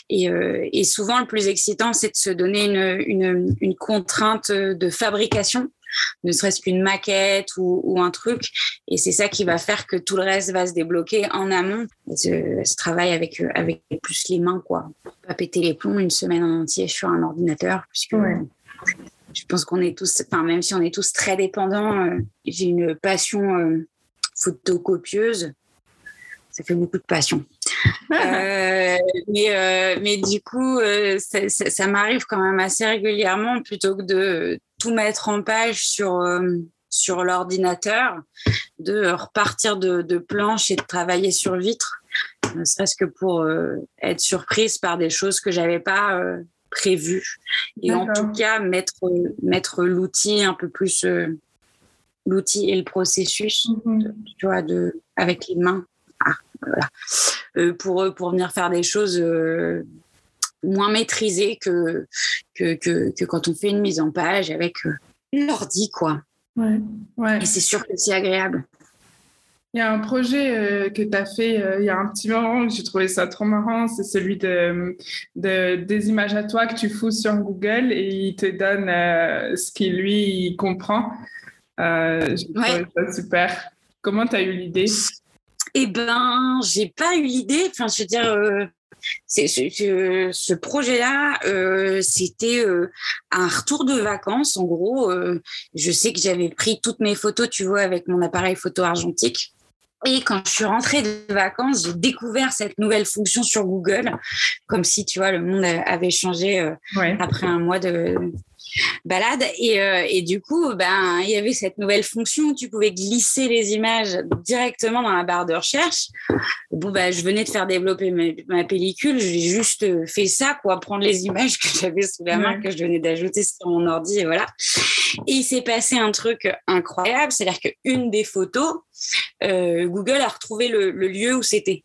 Et, euh, et, souvent, le plus excitant, c'est de se donner une, une, une contrainte de fabrication ne serait-ce qu'une maquette ou, un truc. Et c'est ça qui va faire que tout le reste va se débloquer en amont. Ce, travail avec, euh, avec plus les mains, quoi. Pas péter les plombs une semaine en entier sur un ordinateur, puisque je pense qu'on est tous, enfin, même si on est tous très dépendants, euh, j'ai une passion euh, photocopieuse. Ça fait beaucoup de passion. mais, mais du coup, ça, ça m'arrive quand même assez régulièrement plutôt que de tout mettre en page sur, euh, sur l'ordinateur, de repartir de, de planche et de travailler sur vitre, ne serait-ce que pour euh, être surprise par des choses que j'avais pas euh, prévues. Et en tout cas, mettre, mettre l'outil un peu plus, l'outil et le processus, mhm. tu vois, de, avec les mains. Ah, voilà. pour, pour venir faire des choses moins maîtrisé que, que, que, quand on fait une mise en page avec euh, l'ordi, quoi. Ouais, ouais. Et c'est sûr que c'est agréable. Il y a un projet euh, que tu as fait euh, il y a un petit moment, j'ai trouvé ça trop marrant, c'est celui de, de, des images à toi que tu fous sur Google et il te donne ce qu'il lui comprend. j'ai trouvé ça super. Comment tu as eu l'idée? Eh ben, j'ai pas eu l'idée. Enfin, je veux dire, c'est ce, ce projet-là, euh, c'était euh, un retour de vacances. En gros, euh, je sais que j'avais pris toutes mes photos, tu vois, avec mon appareil photo argentique. Et quand je suis rentrée de vacances, j'ai découvert cette nouvelle fonction sur Google, comme si, tu vois, le monde avait changé après un mois de, balade. Et, euh, et, du coup, ben, il y avait cette nouvelle fonction où tu pouvais glisser les images directement dans la barre de recherche. Bon, ben, je venais de faire développer ma, pellicule. J'ai juste fait ça, quoi, prendre les images que j'avais sous la main, que je venais d'ajouter sur mon ordi, et voilà. Et il s'est passé un truc incroyable, c'est-à-dire qu'une des photos, euh, Google a retrouvé le lieu où c'était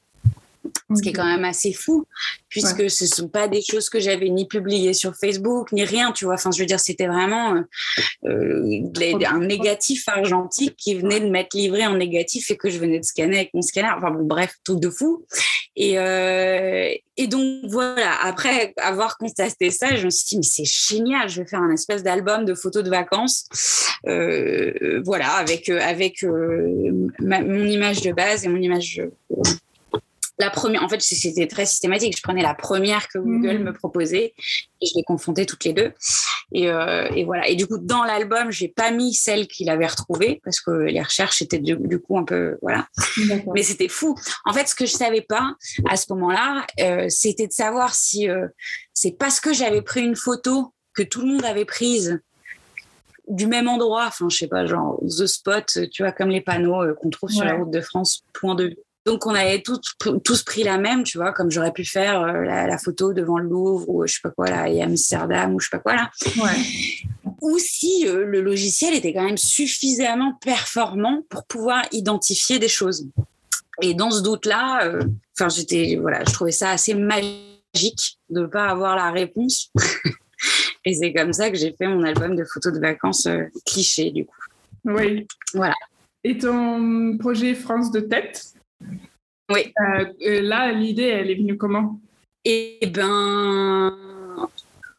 ce qui est quand même assez fou, puisque ce ne sont pas des choses que j'avais ni publiées sur Facebook, ni rien, tu vois. Enfin, je veux dire, c'était vraiment euh, euh, un négatif argentique qui venait de m'être livré en négatif et que je venais de scanner avec mon scanner. Enfin, bon, bref, tout de fou. Et, euh, et donc, voilà, après avoir constaté ça, je me suis dit, mais c'est génial, je vais faire un espèce d'album de photos de vacances. voilà, avec, avec mon image de base et mon image la première, en fait, c'était très systématique. Je prenais la première que Google mmh. me proposait et je les confondais toutes les deux. Et, euh, et voilà. Et du coup, dans l'album, j'ai pas mis celle qu'il avait retrouvée parce que les recherches étaient du, coup un peu voilà. Mais c'était fou. En fait, ce que je savais pas à ce moment-là, euh, c'était de savoir si euh, c'est parce que j'avais pris une photo que tout le monde avait prise du même endroit, enfin je sais pas, genre The Spot, tu vois, comme les panneaux euh, qu'on trouve sur la route de France, point de vue donc on avait tous, tous pris la même, tu vois, comme j'aurais pu faire euh, la, photo devant le Louvre ou je sais pas quoi là, et Amsterdam ou je sais pas quoi là. Ou si euh, le logiciel était quand même suffisamment performant pour pouvoir identifier des choses. Et dans ce doute-là, enfin, j'étais, voilà, je trouvais ça assez magique de ne pas avoir la réponse. Et c'est comme ça que j'ai fait mon album de photos de vacances cliché, du coup. Oui. Voilà. Et ton projet France de tête? Oui. là, l'idée, elle est venue comment? Eh ben,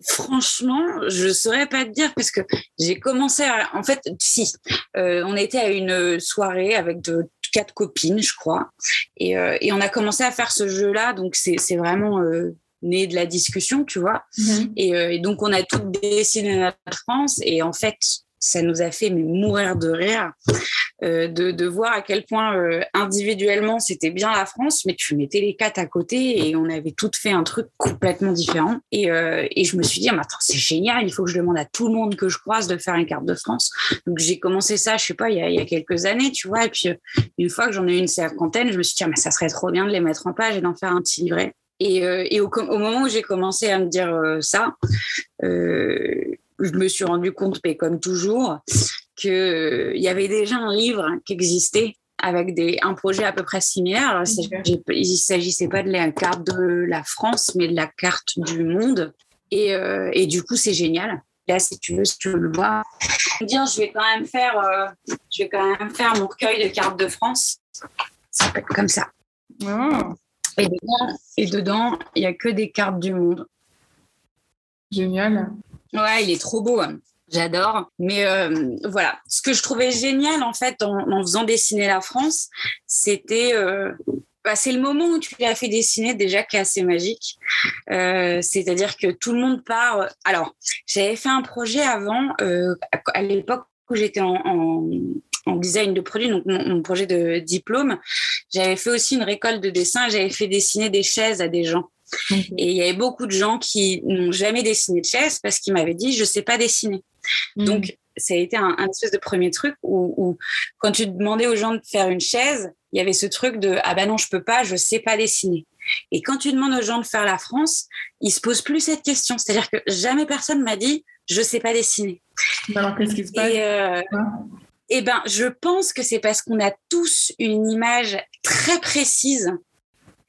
Franchement, je saurais pas te dire parce que j'ai commencé à. En fait, si, euh, on était à une soirée avec de, quatre copines, je crois, et, euh, et, on a commencé à faire ce jeu-là. Donc c'est vraiment euh, né de la discussion, tu vois. Mm-hmm. Et, et, donc on a toutes dessiné notre France. Et en fait, ça nous a fait mourir de rire euh, de, voir à quel point euh, individuellement c'était bien la France, mais tu mettais les quatre à côté et on avait toutes fait un truc complètement différent. Et, euh, je me suis dit, ah, c'est génial, il faut que je demande à tout le monde que je croise de faire une carte de France. Donc j'ai commencé ça, je sais pas, il y, a, quelques années, tu vois. Et puis une fois que j'en ai eu une cinquantaine, je me suis dit, ah, mais ça serait trop bien de les mettre en page et d'en faire un petit livret. Et, au, moment où j'ai commencé à me dire ça, je me suis rendu compte, mais comme toujours, qu'il euh, y avait déjà un livre qui existait avec des, un projet à peu près similaire. il ne s'agissait pas de la carte de la France, mais de la carte du monde. Et, euh, et du coup, c'est génial. Là, si tu veux, si tu veux le voir, dire, je vais quand même faire, euh, je vais quand même faire mon recueil de cartes de France. Ça peut être comme ça. Oh. Et dedans, et dedans, il y a que des cartes du monde. Génial. Ouais, il est trop beau. Hein. J'adore. Mais euh, voilà, ce que je trouvais génial en fait en, faisant dessiner la France, c'était euh, bah, c'est le moment où tu l'as fait dessiner déjà qui est assez magique. Euh, c'est-à-dire que tout le monde part. Alors, j'avais fait un projet avant, à l'époque où j'étais en, design de produit, donc mon, projet de diplôme. J'avais fait aussi une récolte de dessin. J'avais fait dessiner des chaises à des gens. Et il y avait beaucoup de gens qui n'ont jamais dessiné de chaise parce qu'ils m'avaient dit je sais pas dessiner. Mhm. Donc ça a été un, espèce de premier truc où, quand tu demandais aux gens de faire une chaise, il y avait ce truc de ah ben non je peux pas, je sais pas dessiner. Et quand tu demandes aux gens de faire la France, ils se posent plus cette question. C'est-à-dire que jamais personne m'a dit je sais pas dessiner. Alors qu'est-ce qui se passe? Et, euh, eh ben, je pense que c'est parce qu'on a tous une image très précise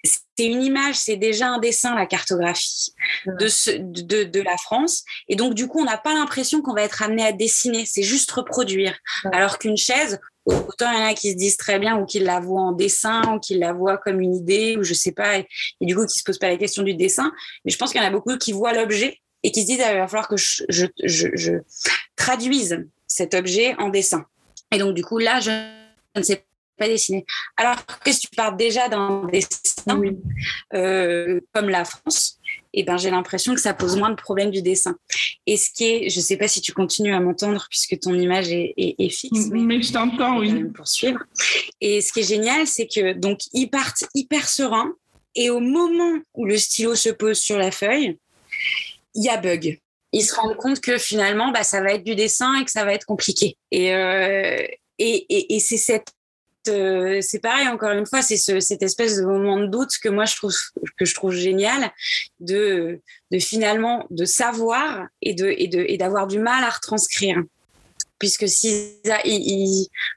c'est une image, c'est déjà un dessin, la cartographie de, ce, de, de, la France. Et donc, du coup, on n'a pas l'impression qu'on va être amené à dessiner, c'est juste reproduire. Alors qu'une chaise, autant il y en a qui se disent très bien ou qui la voient en dessin ou qui la voient comme une idée ou je sais pas, et, du coup, qui se posent pas la question du dessin. Mais je pense qu'il y en a beaucoup qui voient l'objet et qui se disent, ah, il va falloir que je, je, je, je traduise cet objet en dessin. Et donc, du coup, là, je ne sais pas dessiner. Alors que si tu pars déjà d'un dessin euh, comme la France, et eh ben, j'ai l'impression que ça pose moins de problèmes du dessin. Et ce qui est, je ne sais pas si tu continues à m'entendre puisque ton image est, est, fixe, mais, je t'entends, oui. Poursuivre. Et ce qui est génial, c'est que donc ils partent hyper sereins et au moment où le stylo se pose sur la feuille, il y a bug. Ils se rendent compte que finalement, bah, ça va être du dessin et que ça va être compliqué. Et, euh, et, et, et c'est cette euh, c'est pareil, encore une fois, c'est cette espèce de moment de doute que moi je trouve, que génial de, finalement de savoir et d'avoir du mal à retranscrire. Puisque si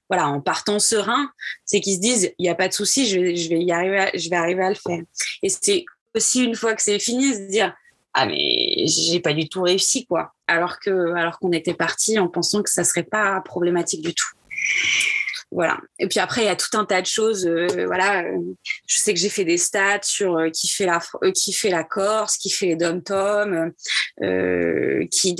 voilà, en partant serein, c'est qu'ils se disent, il n'y a pas de souci, je vais, y arriver, je vais arriver à le faire. Et c'est aussi une fois que c'est fini, se dire, ah mais j'ai pas du tout réussi quoi. Alors que, alors qu'on était parti en pensant que ça serait pas problématique du tout voilà. Et puis après, il y a tout un tas de choses. Euh, voilà, je sais que j'ai fait des stats sur euh, qui fait la euh, qui fait la Corse, qui fait les dom-tom, qui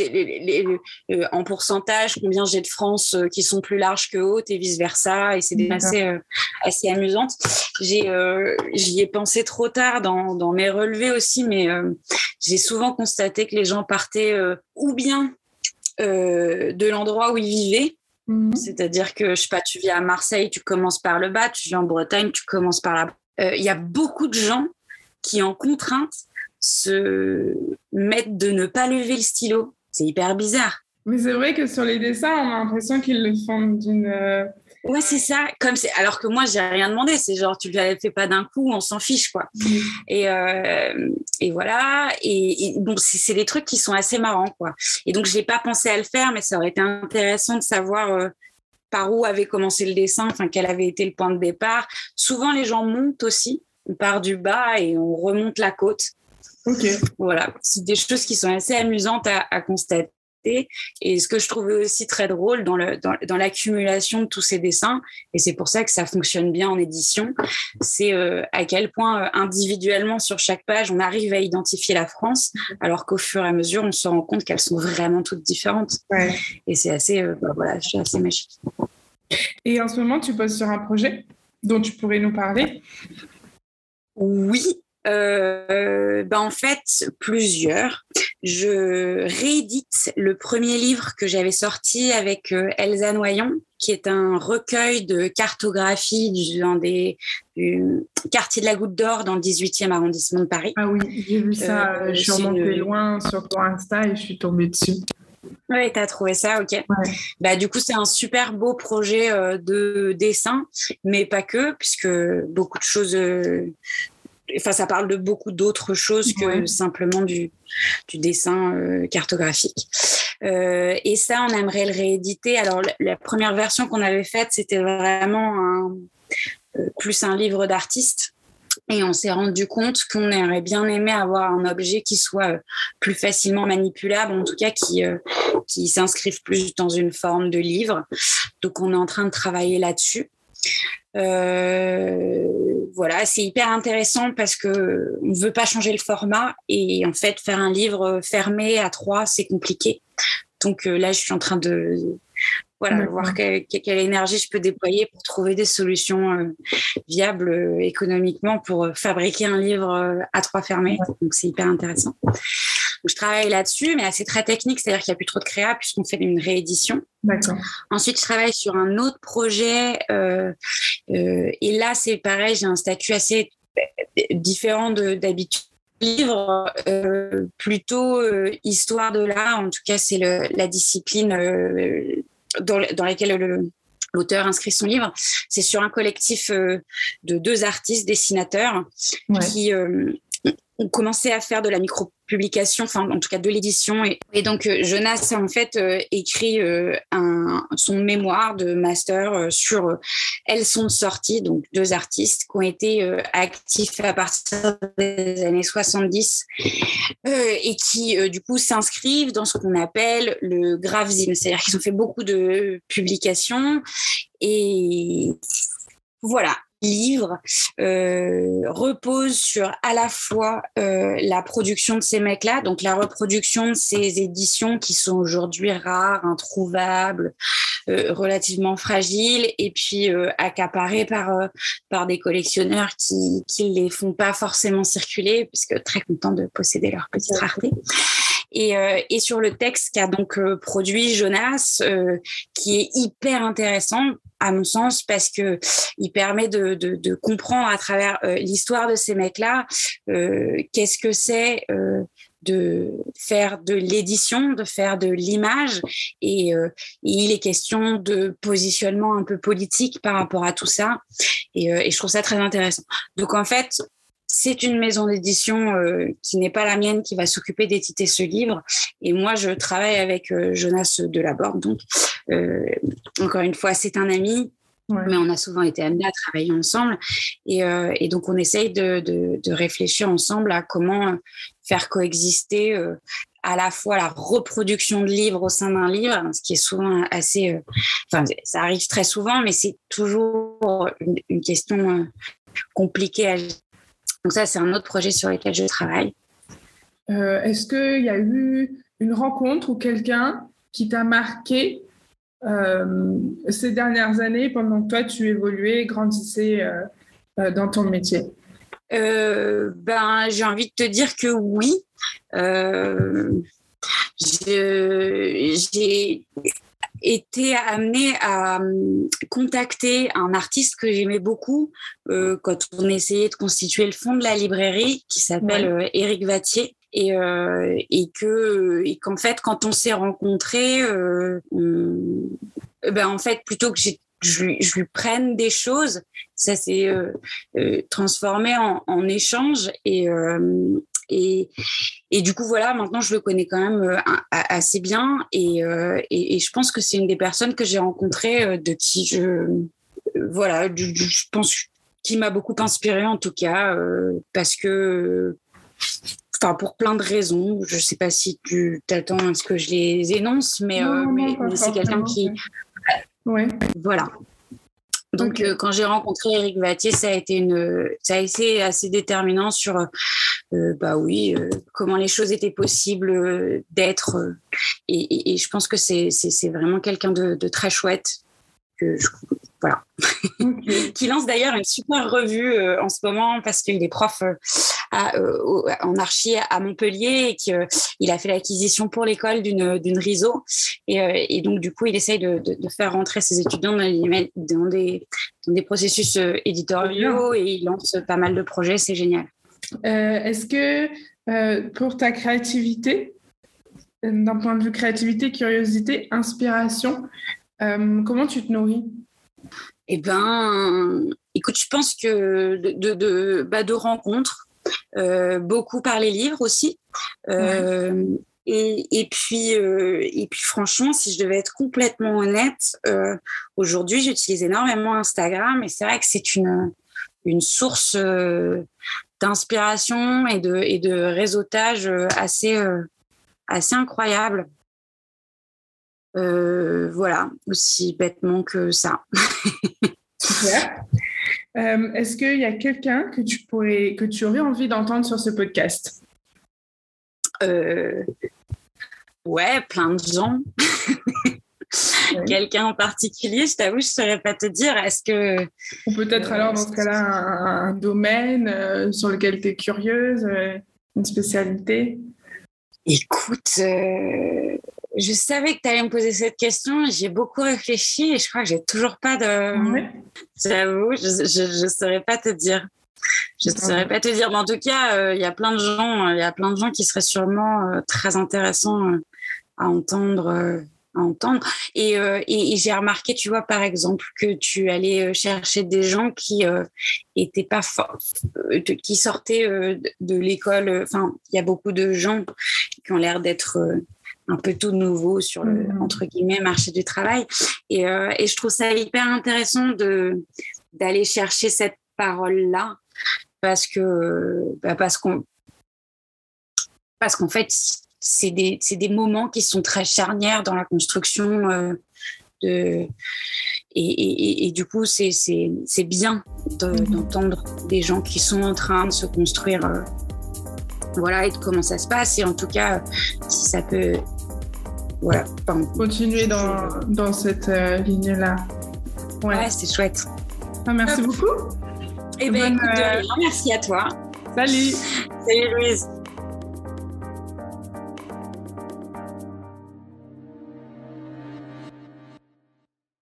en pourcentage combien j'ai de France qui sont plus larges que hautes et vice versa. Et c'est assez assez amusante. J'ai j'y ai pensé trop tard dans, dans mes relevés aussi, mais j'ai souvent constaté que les gens partaient ou bien de l'endroit où ils vivaient Mhm. C'est-à-dire que, je sais pas, tu viens à Marseille, tu commences par le bas, tu viens en Bretagne, tu commences par là. Euh, il y a beaucoup de gens qui, en contrainte, se mettent de ne pas lever le stylo. C'est hyper bizarre. Mais c'est vrai que sur les dessins, on a l'impression qu'ils le font d'une euh, Ouais, c'est ça. Comme c'est alors que moi j'ai rien demandé. C'est genre tu le fais pas d'un coup, on s'en fiche quoi. Mm. Et euh, et voilà. Et, bon, c'est des trucs qui sont assez marrants quoi. Et donc j'ai pas pensé à le faire, mais ça aurait été intéressant de savoir euh, par où avait commencé le dessin, enfin quel avait été le point de départ. Souvent, les gens montent aussi. On part du bas et on remonte la côte. Ok. Voilà, c'est des choses qui sont assez amusantes à, à constater. Et ce que je trouvais aussi très drôle dans, le, dans, dans l'accumulation de tous ces dessins, et c'est pour ça que ça fonctionne bien en édition, c'est euh, à quel point euh, individuellement sur chaque page, on arrive à identifier la France, alors qu'au fur et à mesure, on se rend compte qu'elles sont vraiment toutes différentes. Ouais. Et c'est assez, euh, bah, voilà, c'est assez magique. Et en ce moment, tu poses sur un projet dont tu pourrais nous parler? Oui, euh, ben en fait, plusieurs. Je réédite le premier livre que j'avais sorti avec euh, Elsa Noyon, qui est un recueil de cartographie du, dans des, du quartier de la Goutte d'Or dans le 18e arrondissement de Paris. Ah oui, j'ai vu ça. Euh, je suis remontée une- loin sur ton Insta et je suis tombée dessus. Ouais, t'as trouvé ça, ok. Ouais. Bah, du coup, c'est un super beau projet euh, de dessin, mais pas que, puisque beaucoup de choses. euh, Enfin, ça parle de beaucoup d'autres choses que Ouais. simplement du, du dessin euh, cartographique. Euh, et ça, on aimerait le rééditer. Alors, la, la première version qu'on avait faite, c'était vraiment un, euh, plus un livre d'artiste. Et on s'est rendu compte qu'on aurait bien aimé avoir un objet qui soit plus facilement manipulable, en tout cas qui, qui s'inscrivent plus dans une forme de livre. Donc, on est en train de travailler là-dessus. Euh, voilà, c'est hyper intéressant parce que on veut pas changer le format et en fait faire un livre fermé à trois c'est compliqué. Donc euh, là, je suis en train de voilà voir quelle, quelle énergie je peux déployer pour trouver des solutions euh, viables euh, économiquement pour euh, fabriquer un livre à trois fermés. Donc c'est hyper intéressant. Donc, je travaille là-dessus, mais c'est très technique, c'est-à-dire qu'il n'y a plus trop de créa puisqu'on fait une réédition. Ensuite, je travaille sur un autre projet. euh, euh, et là, c'est pareil, j'ai un statut assez différent de- d'habitude. Livre euh, plutôt euh, histoire de l'art, en tout cas, c'est la discipline euh, dans, dans laquelle le- l'auteur inscrit son livre. C'est sur un collectif euh, de deux artistes dessinateurs Ouais. qui euh, ont commencé à faire de la micro-publication, enfin en tout cas de l'édition. Et, donc euh, Jonas a en fait euh, écrit euh, son mémoire de master sur Elles sont de sortie, donc deux artistes qui ont été actifs à partir des années 70 euh, et qui du coup s'inscrivent dans ce qu'on appelle le gravzine, c'est-à-dire qu'ils ont fait beaucoup de publications et voilà, livre euh, repose sur à la fois euh, la production de ces mecs-là, donc la reproduction de ces éditions qui sont aujourd'hui rares, introuvables, euh, relativement fragiles, et puis euh, accaparées par euh, par des collectionneurs qui qui les font pas forcément circuler, puisque très contents de posséder leur petite rareté. Et, euh, et sur le texte qu'a donc euh, produit Jonas, euh, qui est hyper intéressant à mon sens parce que il permet de, de, de comprendre à travers euh, l'histoire de ces mecs-là euh, qu'est-ce que c'est euh, de faire de l'édition, de faire de l'image et, euh, il est question de positionnement un peu politique par rapport à tout ça et, euh, et je trouve ça très intéressant. Donc en fait, c'est une maison d'édition euh, qui n'est pas la mienne qui va s'occuper d'éditer ce livre. Et moi, je travaille avec euh, Jonas Delaborde. Donc, euh, encore une fois, c'est un ami, Ouais. mais on a souvent été amenés à travailler ensemble. Et, et donc, on essaye de, de, de réfléchir ensemble à comment faire coexister à la fois la reproduction de livres au sein d'un livre, ce qui est souvent assez... Enfin, ça arrive très souvent, mais c'est toujours une, une question compliquée à donc ça, c'est un autre projet sur lequel je travaille. Euh, Est-ce qu'il y a eu une rencontre ou quelqu'un qui t'a marqué euh, ces dernières années pendant que toi tu évoluais, grandissais euh, dans ton métier? Ben, j'ai envie de te dire que oui. J'ai été amenée à hum, contacter un artiste que j'aimais beaucoup euh, quand on essayait de constituer le fond de la librairie, qui s'appelle euh, Éric Vattier. Et, euh, et que et qu'en fait quand on s'est rencontrés euh, on- ben en fait plutôt que j'ai je lui, je lui prenne des choses ça s'est euh, euh, transformé en, en échange et, euh, et, et du coup, voilà, maintenant, je le connais quand même assez bien. Et, et, je pense que c'est une des personnes que j'ai rencontrées de qui je. Voilà, je pense qui m'a beaucoup inspirée en tout cas, parce que enfin pour plein de raisons. Je ne sais pas si tu t'attends à ce que je les énonce, mais, euh, mais, c'est quelqu'un qui. Ouais. Voilà. Donc, euh, quand j'ai rencontré Eric Vattier, ça a été une, ça a été assez déterminant sur, euh, bah oui, comment les choses étaient possibles d'être. Et, et, je pense que c'est, c'est, vraiment quelqu'un de, de, très chouette que je, voilà. qui lance d'ailleurs une super revue euh, en ce moment parce qu'il est prof euh, euh, en archi à Montpellier et qu'il a fait l'acquisition pour l'école d'une, d'une RISO. Et, et, donc, du coup, il essaye de, de, faire rentrer ses étudiants dans, dans, des, dans des processus éditoriaux et il lance pas mal de projets. C'est génial. est-ce que pour ta créativité, d'un point de vue créativité, curiosité, inspiration, comment tu te nourris? Eh ben, écoute, je pense que de, de, bah, de rencontres, euh, beaucoup par les livres aussi. Euh, et, et, puis, euh, et puis, franchement, si je devais être complètement honnête, aujourd'hui, j'utilise énormément Instagram et c'est vrai que c'est une, une source d'inspiration et de, et de réseautage assez, assez incroyable. Euh, voilà, aussi bêtement que ça. Euh, est-ce qu'il y a quelqu'un que tu pourrais, que tu aurais envie d'entendre sur ce podcast? Euh, Ouais, plein de gens. Quelqu'un en particulier, je t'avoue, je ne saurais pas te dire. Est-ce que. Ou peut-être alors, dans ce cas-là, un, domaine sur lequel tu es curieuse, une spécialité? Écoute, je savais que tu allais me poser cette question. J'ai beaucoup réfléchi et je crois que j'ai toujours pas de. J'avoue, je ne saurais pas te dire. Je ne saurais pas te dire. Mais en tout cas, euh, il y a plein de gens, il y a plein de gens qui seraient sûrement euh, très intéressants euh, à entendre. à entendre. Et, et, j'ai remarqué, tu vois, par exemple, que tu allais chercher des gens qui étaient pas qui sortaient de l'école. Enfin, il y a beaucoup de gens qui ont l'air d'être un peu tout nouveau sur le mm. entre guillemets marché du travail et, euh, et je trouve ça hyper intéressant de d'aller chercher cette parole là parce que bah parce qu'on parce qu'en fait c'est des, des moments qui sont très charnières dans la construction euh, de et, et, et, du coup c'est bien mm. d'entendre des gens qui sont en train de se construire euh, voilà, et de comment ça se passe. Et en tout cas, si ça peut. Voilà. Continuer dans, dans cette euh, ligne-là. Ouais, c'est chouette. Ah, merci beaucoup. Et eh ben, écoute, euh, merci à toi. Salut. Salut Louise.